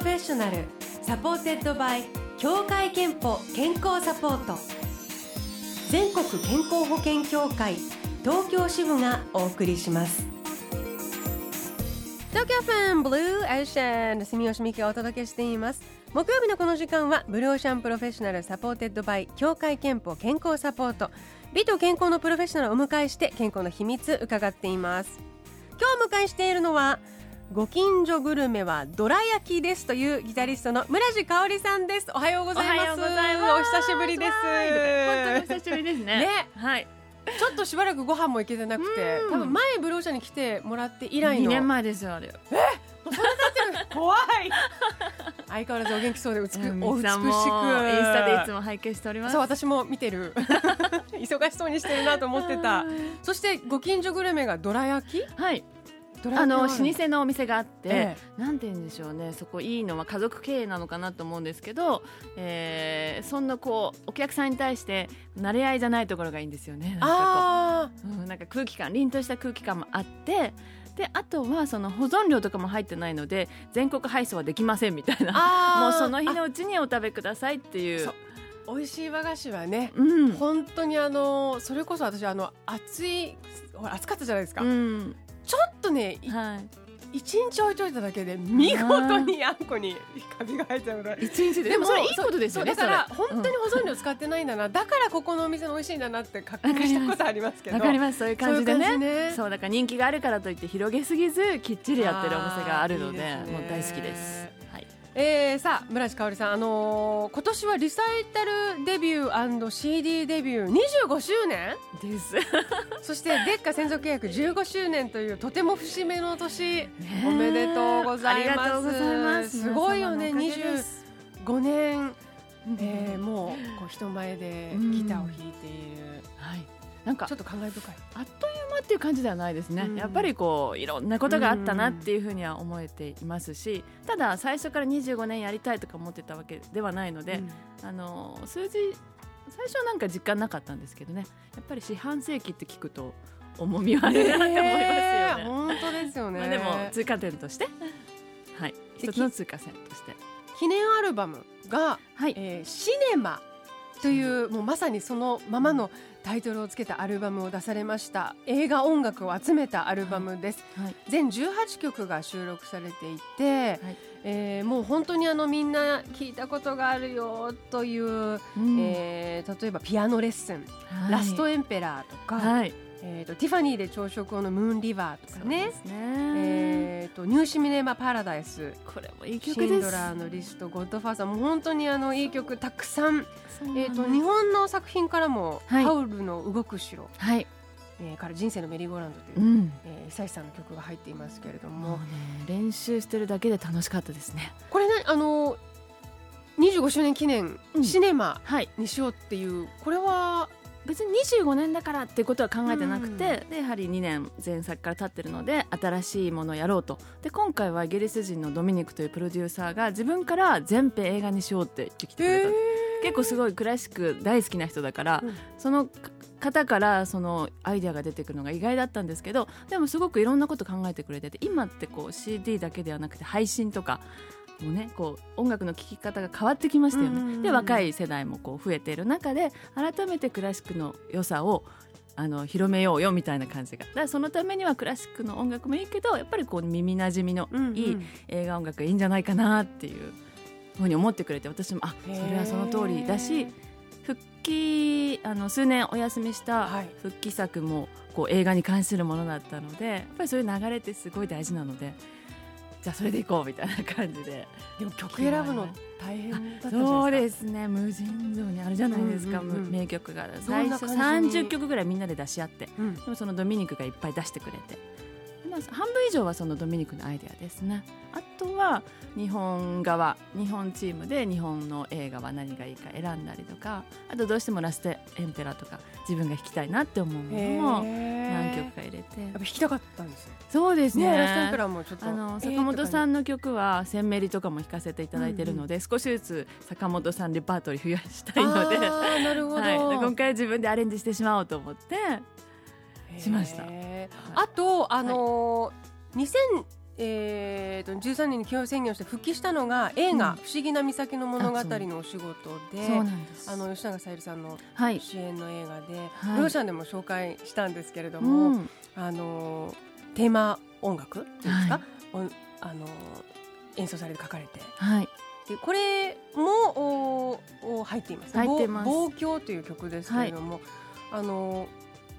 Professional supported by 協会けんぽ健康サポート。全国健康保険協会東京支部がお送りします。東京 FM ブルーオーシャン住吉美希がお届けしています。木曜日のこの時間はブルーオーシャン Professional supported by 協会けんぽ健康サポート。美と健康のプロフェッショナルをお迎えして健康の秘密伺っています。今日お迎えしているのはご近所グルメはどら焼きですというギタリストの村地香織さんです。おはようございます。お久しぶりです。本当に久しぶりですね。ね。はい。ちょっとしばらくご飯も行けてなくてうん。多分前ブローシャに来てもらって以来の。2年前ですよあれ。怖い。相変わらずお元気そうで美しうんお美しく。さんもインスタでいつも拝見しております。そう私も見てる。忙しそうにしてるなと思ってた。そしてご近所グルメがどら焼き？はいあの老舗のお店があって、えなんて言うんでしょうね。そこいいのは家族経営なのかなと思うんですけど、えー、そんなこうお客さんに対して慣れ合いじゃないところがいいんですよね。なんかあこう、うん、なんか空気感凛とした空気感もあってであとはその保存料とかも入ってないので全国配送はできませんみたいな。もうその日のうちにお食べくださいっていう。美味しい和菓子はねうん。本当にあのそれこそ私あの暑いほら暑かったじゃないですか、うんちょっとねいはい。一日置いといただけで見事にあんこにカビが生えちゃうぐらい。一日で？でもそれいいことですよねだから本当に保存料使ってないんだな、だからここのお店の美味しいんだなって確認したことありますけど。わかります。そういう感じでね。ね。そうだから人気があるからといって広げすぎずきっちりやってるお店があるのでもう大好きです。はい。えー、さあ村地香織さん、あのー今年はリサイタルデビュー &CD デビュー25周年？です。そしてデッカ専属契約15周年というとても節目の年おめでとうございますす。すごいよね皆様のおかげです25年、うんえー、もうこう人前でギターを弾いている、はい。なんかちょっと感慨深い。あっという間っていう感じではないですね、うん。やっぱりこういろんなことがあったなっていうふうには思えていますし、ただ最初から25年やりたいとか思ってたわけではないので、あの数字最初はなんか実感なかったんですけどね。やっぱり四半世紀って聞くと重みはあるなって思いますよね。えー本当ですよね、まあ、でも追加点として、はい、で一つの追加点として、記念アルバムがはい、えーシネマというもうまさにそのままのタイトルをつけたアルバムを出されました。映画音楽を集めたアルバムです、はい、全18曲が収録されていて、はい。えーもう本当にあのみんな聞いたことがあるよという、うん。えー例えばピアノレッスン、はい。ラストエンペラーとか、はい、えー、とティファニーで朝食をのムーンリバーとかね。ね、えー、とニューシミネマパラダイス。これもいいシ曲です。ンドラーのリストゴッドファーザー。もう本当にあのいい曲たくさん。えー、と日本の作品からも「はい。ハウルの動く城。はい、」えーから「人生のメリーゴーランド」という、うん、えー久石さんの曲が入っていますけれども。ね練習してるだけで楽しかったですね。これねあの25周年記念、うん。シネマはい。にしようっていうこれは別に25年だからっていうことは考えてなくて、でやはり2年前作から経ってるので新しいものをやろうと。で今回はイギリス人のドミニクというプロデューサーが自分から全編映画にしようって言ってきてくれた。結構すごいクラシック大好きな人だから、うん。その方からそのアイデアが出てくるのが意外だったんですけどでもすごくいろんなこと考えてくれてて今ってこう CD だけではなくて配信とかもねこう音楽の聴き方が変わってきましたよね。うんうんうんで若い世代もこう増えている中で改めてクラシックの良さをあの広めようよみたいな感じが。だからそのためにはクラシックの音楽もいいけどやっぱりこう耳なじみのいい映画音楽がいいんじゃないかなっていうふうに思ってくれて私もあそれはその通りだし復帰あの数年お休みしたはい。復帰作もこう映画に関するものだったのでやっぱりそういう流れってすごい大事なのでじゃあそれでいこうみたいな感じで。でも曲選ぶの大変だったじゃないですか。そうですね無尽蔵にあるじゃないですか、うんうんうん名曲が。最初な感じに30曲ぐらいみんなで出し合って。うん。でもそのドミニクがいっぱい出してくれて、まあ、半分以上はそのドミニクのアイデアですね。あとは日本側日本チームで日本の映画は何がいいか選んだりとかあとどうしてもラストエンペラとか自分が弾きたいなって思うものを何曲か入れて。やっぱ弾きたかったんですよ。そうですね。ねラストエンペラーもちょっとあのえー坂本さんの曲は「センメリ」とかも弾かせていただいてるので、少しずつ坂本さんレパートリー増やしたいので、なるほど、はい、で今回自分でアレンジしてしまおうと思ってしました。あとあのー、2000えー、と13年に起用宣言をして復帰したのが映画、うん不思議な岬の物語のお仕事で、あの吉永小百合さんのはい、主演の映画で、はい。シャンでも紹介したんですけれどうも、ん、あのテーマ音楽っていうんですか、おあの演奏されて書かれて。はい、でこれもおお入っています。望郷という曲ですけれども、あの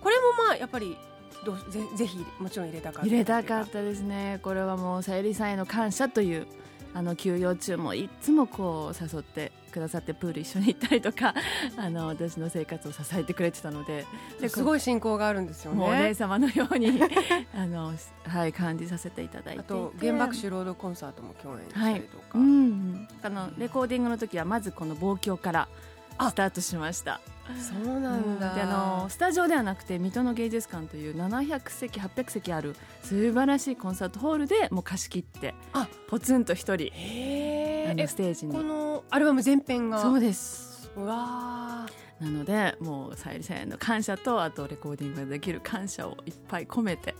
これもまあやっぱりどうぜぜひもちろん入れたかった入れたかっったですね。これはもうさゆりさんへの感謝というあの休養中もいつもこう誘ってくださってプール一緒に行ったりとか あの私の生活を支えてくれてたので。すごい親交があるんですよね。お姉様のように あの、はい、感じさせていただいてあと原爆酒ロードコンサートも共演したりとか、うん、あのレコーディングの時はまずこの望郷からあスタートしましたそうなんだ。であのスタジオではなくて水戸の芸術館という700席800席ある素晴らしいコンサートホールでもう貸し切ってあポツンと一人あステージに。このアルバム全編が？そうです。うわー。なのでもうさゆりさんへの感謝とあとレコーディングができる感謝をいっぱい込めて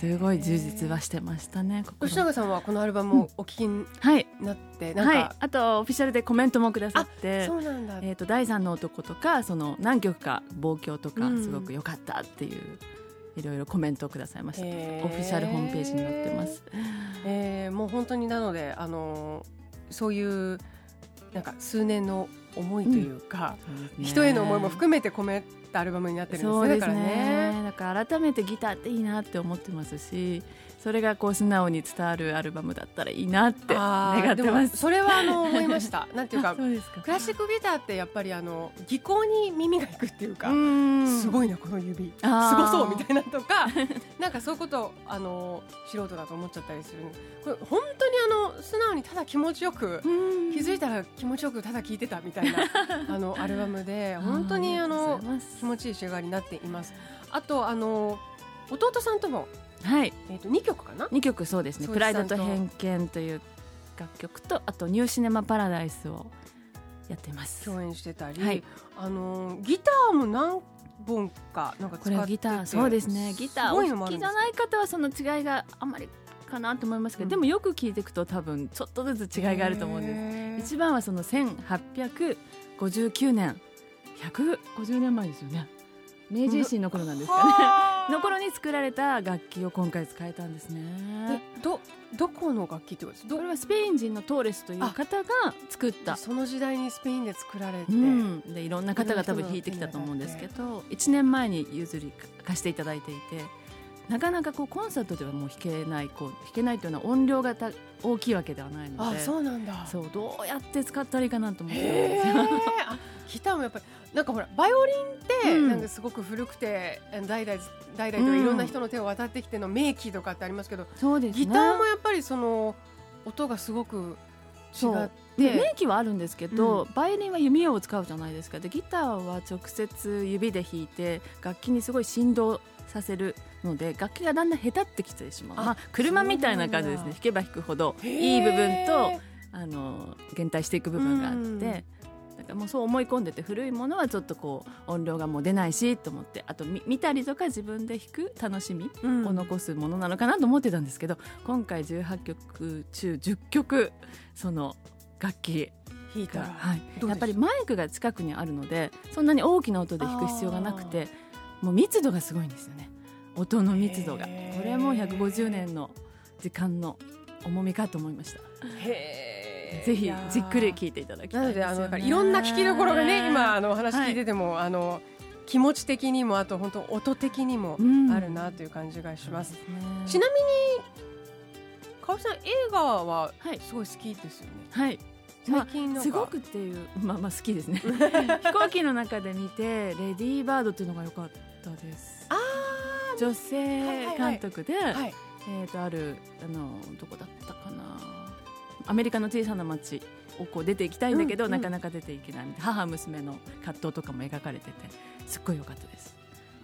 すごい充実はしてましたね心吉永さんはこのアルバムをお聞きにはいなって、なんはい。か、あとオフィシャルでコメントもくださって。そうなんだ。えー、と第三の男とかその何曲か望郷とかうん。すごく良かったっていう、いろいろコメントをくださいました、オフィシャルホームページに載ってます。えー。もう本当になのであのーそういうなんか数年の思いというか、人への思いも含めて込めたアルバムになってるんですね。そうですだからね。ねだから改めてギターっていいなって思ってますしそれがこう素直に伝わるアルバムだったらいいなって願ってます。それはあの思いました。なんていうかクラシックギターってやっぱりあの技巧に耳がいくっていうか、すいごいなこの指。すごそうみたいなとか なんかそういうことをあの素人だと思っちゃったりする。これ本当にあの素直にただ気持ちよく気づいたら気持ちよくただ聴いてたみたいな あのアルバムで本当にあの気持ちいい仕上がりになっています。あとあの弟さんとも、はい。えー、と2曲かな？2曲そうですね「そうプライドと偏見」という楽曲とあと「ニューシネマ・パラダイス」をやってます。共演してたり、はい。あのギターも何本かなんか使っててこれはギターそうですね。ギターすお好きじゃない方はそその違いがあんまりかなと思いますけど、うんでもよく聞いていくと多分ちょっとずつ違いがあると思うんです。す一番はその1859年。150年前ですよね明治維新の頃なんですかね。の頃に作られた楽器を今回使えたんですね。えどどこの楽器ってことですどこれはスペイン人のトーレスという方が作った。その時代にスペインで作られて、うん、でいろんな方が多分弾いてきたと思うんですけど1年前に譲り貸していただいていてなかなかこうコンサートではもう弾けないこう弾けないというのは音量がた大きいわけではないのあでそうなんだ。そうどうやって使ったらいいかなと思って。ギターもやっぱりなんかほらバイオリンってうん。なんかすごく古くて、代々代々とかいろんな人の手を渡ってきての名器とかってありますけど、そうですね。ギターもやっぱりその音がすごく違って。で名機はあるんですけど、バイオリンは弓を使うじゃないですか。でギターは直接指で弾いて楽器にすごい振動させるので楽器がだんだん下手ってきてしまう。あまあ、車みたいな感じですね。弾けば弾くほどいい部分とあの減退していく部分があって、うんだからもうそう思い込んでて古いものはちょっとこう音量がもう出ないしと思ってあとみ見たりとか自分で弾く楽しみうん。を残すものなのかなと思ってたんですけど今回18曲中10曲その楽器が、弾いたら、はい、やっぱりマイクが近くにあるのでそんなに大きな音で弾く必要がなくてもう密度がすごいんですよね。音の密度が。これも150年の時間の重みかと思いました。へーぜひじっくり聴いていただきたないのであのいろんな聞きどころがね今あのお話聞いてても、あの気持ち的にもあと本当音的にもうんあるなという感じがします。ちなみにかおりさん映画ははい。すごい好きですよね。はい。まあ最近なんかすごくっていうまあまあ好きですね。飛行機の中で見て「レディーバード」っていうのが良かったです。あ女性監督で、ーはい。えー、とあるあのどこだったかなアメリカの小さな町をこう出ていきたいんだけど、うんうん。なかなか出ていけない母娘の葛藤とかも描かれててすっごい良かったです。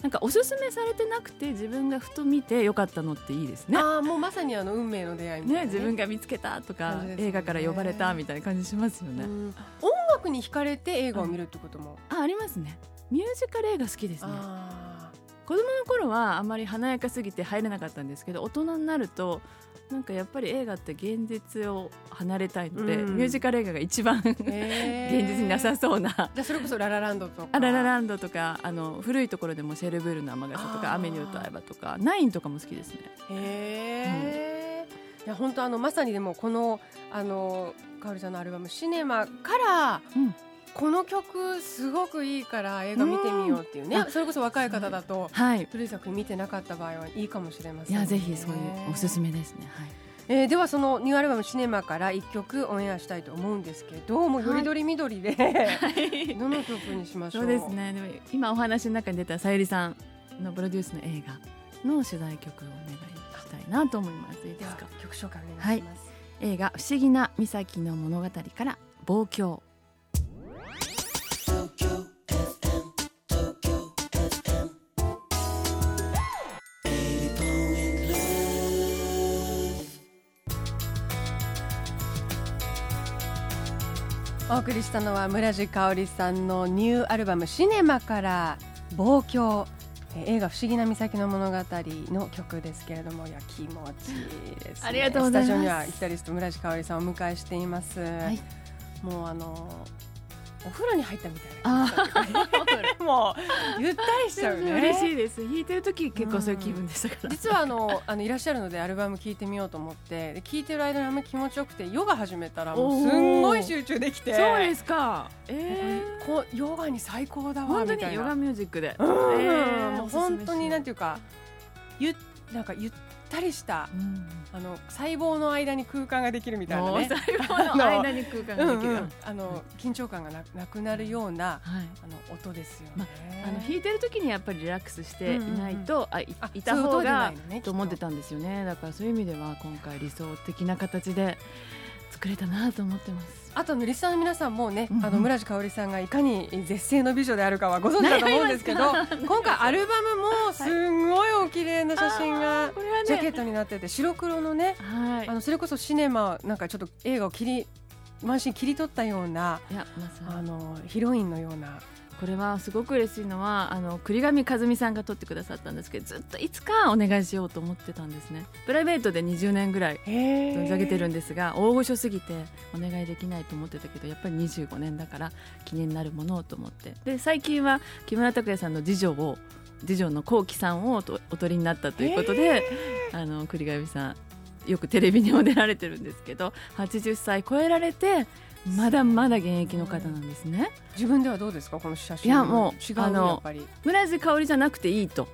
なんかおすすめされてなくて自分がふと見て良かったのっていいですね。ああもうまさにあの運命の出会いみたいな、ね。自分が見つけたとか、ね。映画から呼ばれたみたいな感じしますよね、うん。音楽に惹かれて映画を見るってことも、あありますね。ミュージカル映画好きですね。あ子供の頃はあまり華やかすぎて入れなかったんですけど大人になるとなんかやっぱり映画って現実を離れたいので、うん。ミュージカル映画が一番現実になさそうな。じゃあそれこそララランドとか。あララランドとかあの古いところでもシェルブールの雨傘とか雨に歌えばとかナインとかも好きですね。いや本当あのまさにでもこのあのかおりさんのアルバム「シネマ」から、うんこの曲すごくいいから映画見てみようっていうね、うん。あそれこそ若い方だとはい。古い作品見てなかった場合はいいかもしれません、いやぜひそういうおすすめですね。はい。えーではそのニューアルバム「シネマ」から一曲オンエアしたいと思うんですけどもうよりどりみどりで、どの曲にしましょそううですね。でも今お話の中に出たさゆりさんのプロデュースの映画の取材曲をお願いしたいなと思います。いいでですはか曲紹介お願いします、映画「不思議な岬の物語」から「望郷」お送りしたのは村地香織さんのニューアルバム「シネマ」から「望郷」えー映画「不思議な岬の物語」の曲ですけれどもいや気持ちいいです、ね、ありがとうございます。スタジオにはギタリスト村地香織さんをお迎えしています、い。もうあのお風呂に入ったみたいなあもうゆったりしちゃうね嬉しいです弾いてる時結構そういう気分でしたから、実はあのあのいらっしゃるのでアルバム聴いてみようと思って聴いてる間にあんまり気持ちよくてヨガ始めたらもうすんごい集中できてそうですかえー、こうヨガに最高だわ本当みたいなにヨガミュージックで、うんえーもう本当になんていうかゆなんかゆったりしたうん。あの細胞の間に空間ができるみたいなね。もう最後の 間に空間ができる、うんうん。あの緊張感がななくなるようなはい。あの音ですよね。あの弾いてる時にやっぱりリラックスしていないと、あいあいた方がいのねと思ってたんですよね。だからそういう意味では今回理想的な形で作れたなと思ってます。あとあのリスナーの皆さんもね、うんうん。あの村地香織さんがいかに絶世の美女であるかはご存知だと思うんですけど 今回アルバムもすんごいお綺麗な写真がジャケットになってて白黒のねはい。あのそれこそシネマなんかちょっと映画を切り満身切り取ったようないやまさに。あのヒロインのようなこれはすごく嬉しいのはあの栗上和美さんが撮ってくださったんですけどずっといつかお願いしようと思ってたんですね。プライベートで20年ぐらい存じ上げてるんですが大御所すぎてお願いできないと思ってたけどやっぱり25年だから記念になるものをと思って。で最近は木村拓哉さんの次女を次女の幸喜さんをお取りになったということで、あの栗上さんよくテレビにも出られてるんですけど80歳超えられてまだまだ現役の方なんですね。自分ではどうですか？この写真。いやもう違うあのやっぱり。村津香織じゃなくていいと。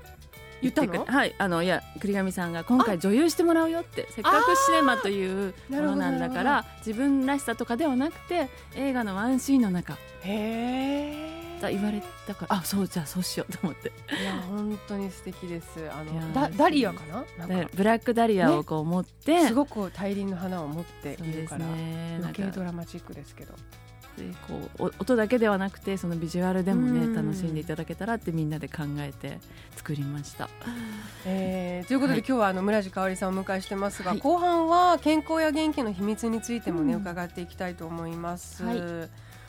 言ってくれはいあのいや栗上さんが今回女優してもらうよってせっかくシネマというものなんだから自分らしさとかではなくて映画のワンシーンの中。へえだ言われたからあそうじゃあそうしようと思って。いや本当に素敵です。あのダダリアかな？なんか。でブラックダリアをこう持って、すごく大輪の花を持っているから、ね。余か計ドラマチックですけど。でこうお音だけではなくてそのビジュアルでもねうん。楽しんでいただけたらってみんなで考えて作りました。えーということで、はい。今日はあの村地香織さんをお迎えしてますが、はい。後半は健康や元気の秘密についてもね、うん。伺っていきたいと思います。はい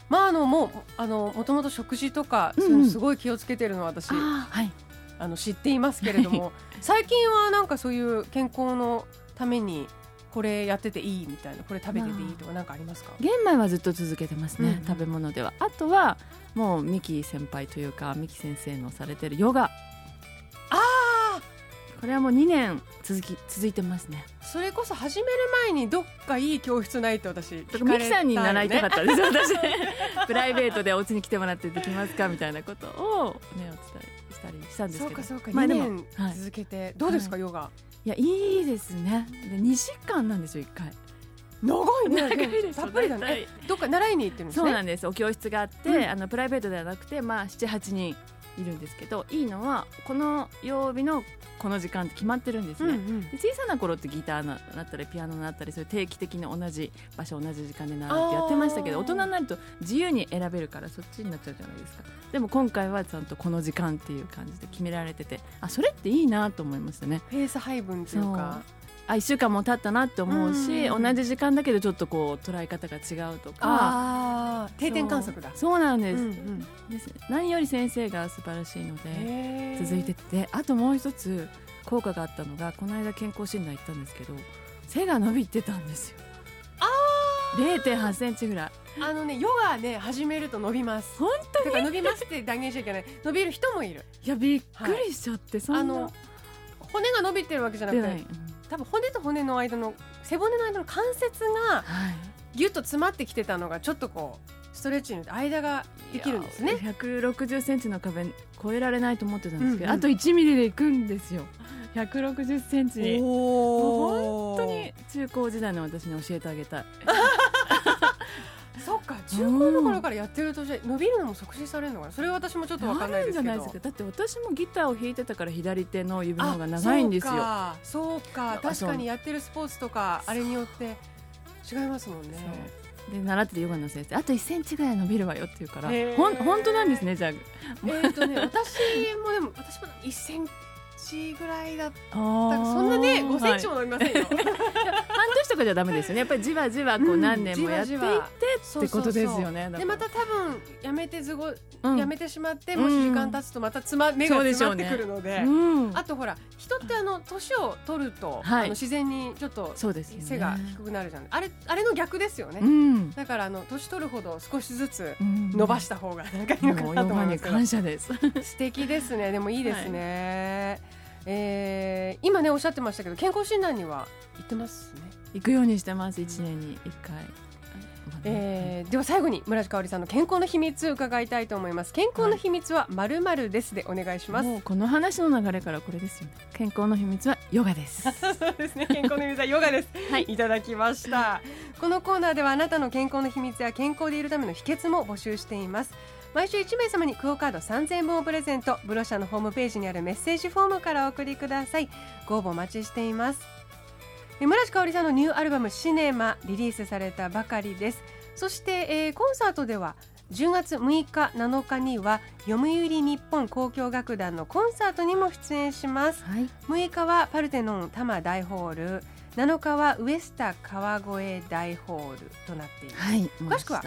まああのもうあのもともと食事とか、うんそのすごい気をつけてるのは私あはい。あの知っていますけれども、最近はなんかそういう健康のためにこれやってていいみたいなこれ食べてていいとかなんかありますか？玄米はずっと続けてますね、うんうん。食べ物では。あとはもうミキ先輩というかミキ先生のされてるヨガこれはもう2年続き続いてますね。それこそ始める前にどっかいい教室ないって私聞かねミキさんに習いたかったで。す、私プライベートでお家に来てもらってできますかみたいなことをねお伝えしたりしたんですけど。そうかそうか、2まあでも年はい続けて、どうですか、ヨガ？い。やいいですね。で2時間なんですよ1回。長いね。長いですたっぷりだね。どっか習いに行ってるんですね？そうなんです。お教室があって、うん。あのプライベートではなくてまあ78人いるんですけどいいのはこの曜日のこの時間って決まってるんですね、うんうん。で小さな頃ってギターななったりピアノなったりそういう定期的に同じ場所同じ時間で習ってやってましたけど大人になると自由に選べるからそっちになっちゃうじゃないですか。でも今回はちゃんとこの時間っていう感じで決められててあそれっていいなと思いましたね。ペース配分っていうかあ1週間も経ったなって思うし、うん同じ時間だけどちょっっとこう捉え方が違うとか。ああ定点観測だ。そう。なんです,、うんうん。です。何より先生が素晴らしいので続いてって。あともう一つ効果があったのがこの間健康診断行ったんですけど背が伸びてたんですよ。あ0 8センチぐらい。あのねヨガね始めると伸びます。本当てか伸びますって断言しちゃいけない。伸びる人もいる。いやびっくりしちゃって、そんな。あの骨が伸びてるわけじゃなくてうん多分骨と骨の間の背骨の間の関節がはい。ギュッと詰まってきてたのがちょっとこうストレッチによって間ができるんですね。いや160センチの壁超えられないと思ってたんですけど、うんうんあと1ミリでいくんですよ。160センチに。お本当に中高時代の私に教えてあげたい 中高の頃からやってると伸びるのも促進されるのかな？それは私もちょっとわかんないですけど。あるんじゃないですか。だって私もギターを弾いてたから左手の指の方が長いんですよ。あそうか。そうかあ確かにやってるスポーツとかあれによって違いますもんね。で習ってるヨガの先生あと1センチぐらい伸びるわよって言うからほん本当なんですねじゃあ。えっとね私もでも私も1センチぐらいだったあそんなね5センチも、も伸びませんよ、半年とかじゃダメですよね。やっぱりじわじわこううん何年もやっていっってことですよねでまた多分やめてずご、うん。やめてしまってもし時間経つとまたつま目が詰まってくるので。うん。あとほら人ってあの年を取ると、はい。あの自然にちょっと背が低くなるじゃんあれあれの逆ですよね、うん。だからあの年取るほど少しずつうん。伸ばした方がなんかいいのかなと思います。感謝です。素敵ですね。でもいいですね、えー今ねおっしゃってましたけど健康診断には行ってますね、行くようにしてます一年に一回えーでは最後に村地香織さんの健康の秘密伺いたいと思います。健康の秘密はまるまるですでお願いします、もうこの話の流れからこれですよね。健康の秘密はヨガです。そうですね。健康の秘密はヨガです。はい。いただきました。このコーナーではあなたの健康の秘密や健康でいるための秘訣も募集しています。毎週1名様にクオカード3000本をプレゼント。ブロシャのホームページにあるメッセージフォームからお送りください。ご応募お待ちしています。え村地香織さんのニューアルバムシネマリリースされたばかりです。そして、えーコンサートでは10月6日7日には読売日本交響楽団のコンサートにも出演します。はい。6日はパルテノン多摩大ホール。7日はウエスタ川越大ホールとなっています、はい詳しくは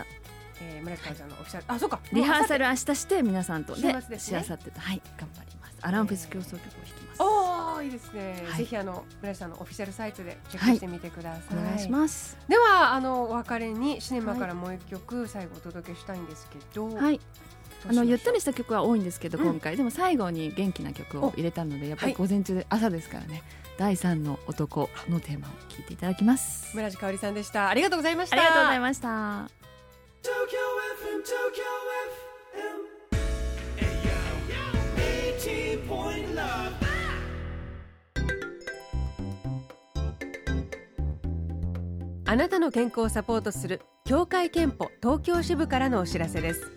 えー、村木さんのオフィシャルあそうか。リハーサルル明日して皆さんと週で末ですね。しあさってと。はい頑張ります。アランフェス競争曲をおーいいですね、はい。ぜひあの村木さんのオフィシャルサイトでチェックしてみてください、お願いします。ではあのお別れにシネマからもう一曲最後お届けしたいんですけど、はい。あのゆったりした曲は多いんですけど、うん今回。でも最後に元気な曲を入れたのでやっぱり午前中で朝ですからね、第三の男のテーマを聞いていただきます。村地香織さんでした。ありがとうございました。ありがとうございましたあなたの健康をサポートする協会憲法東京支部からのお知らせです。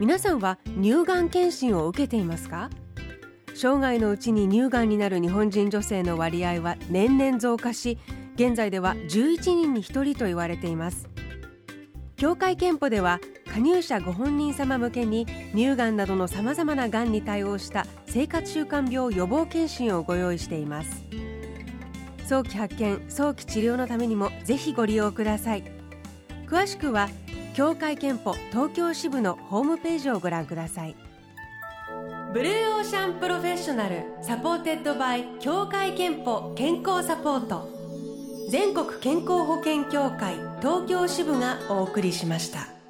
皆さんは乳がん検診を受けていますか？生涯のうちに乳がんになる日本人女性の割合は年々増加し現在では11人に1人と言われています。協会憲法では加入者ご本人様向けに乳がんなどのさまざまながんに対応した生活習慣病予防検診をご用意しています。早期発見早期治療のためにもぜひご利用ください。詳しくは協会憲法東京支部のホームページをご覧ください。ブルーオーシャン Professional supported by 協会けんぽ健康サポート。全国健康保険協会東京支部がお送りしました。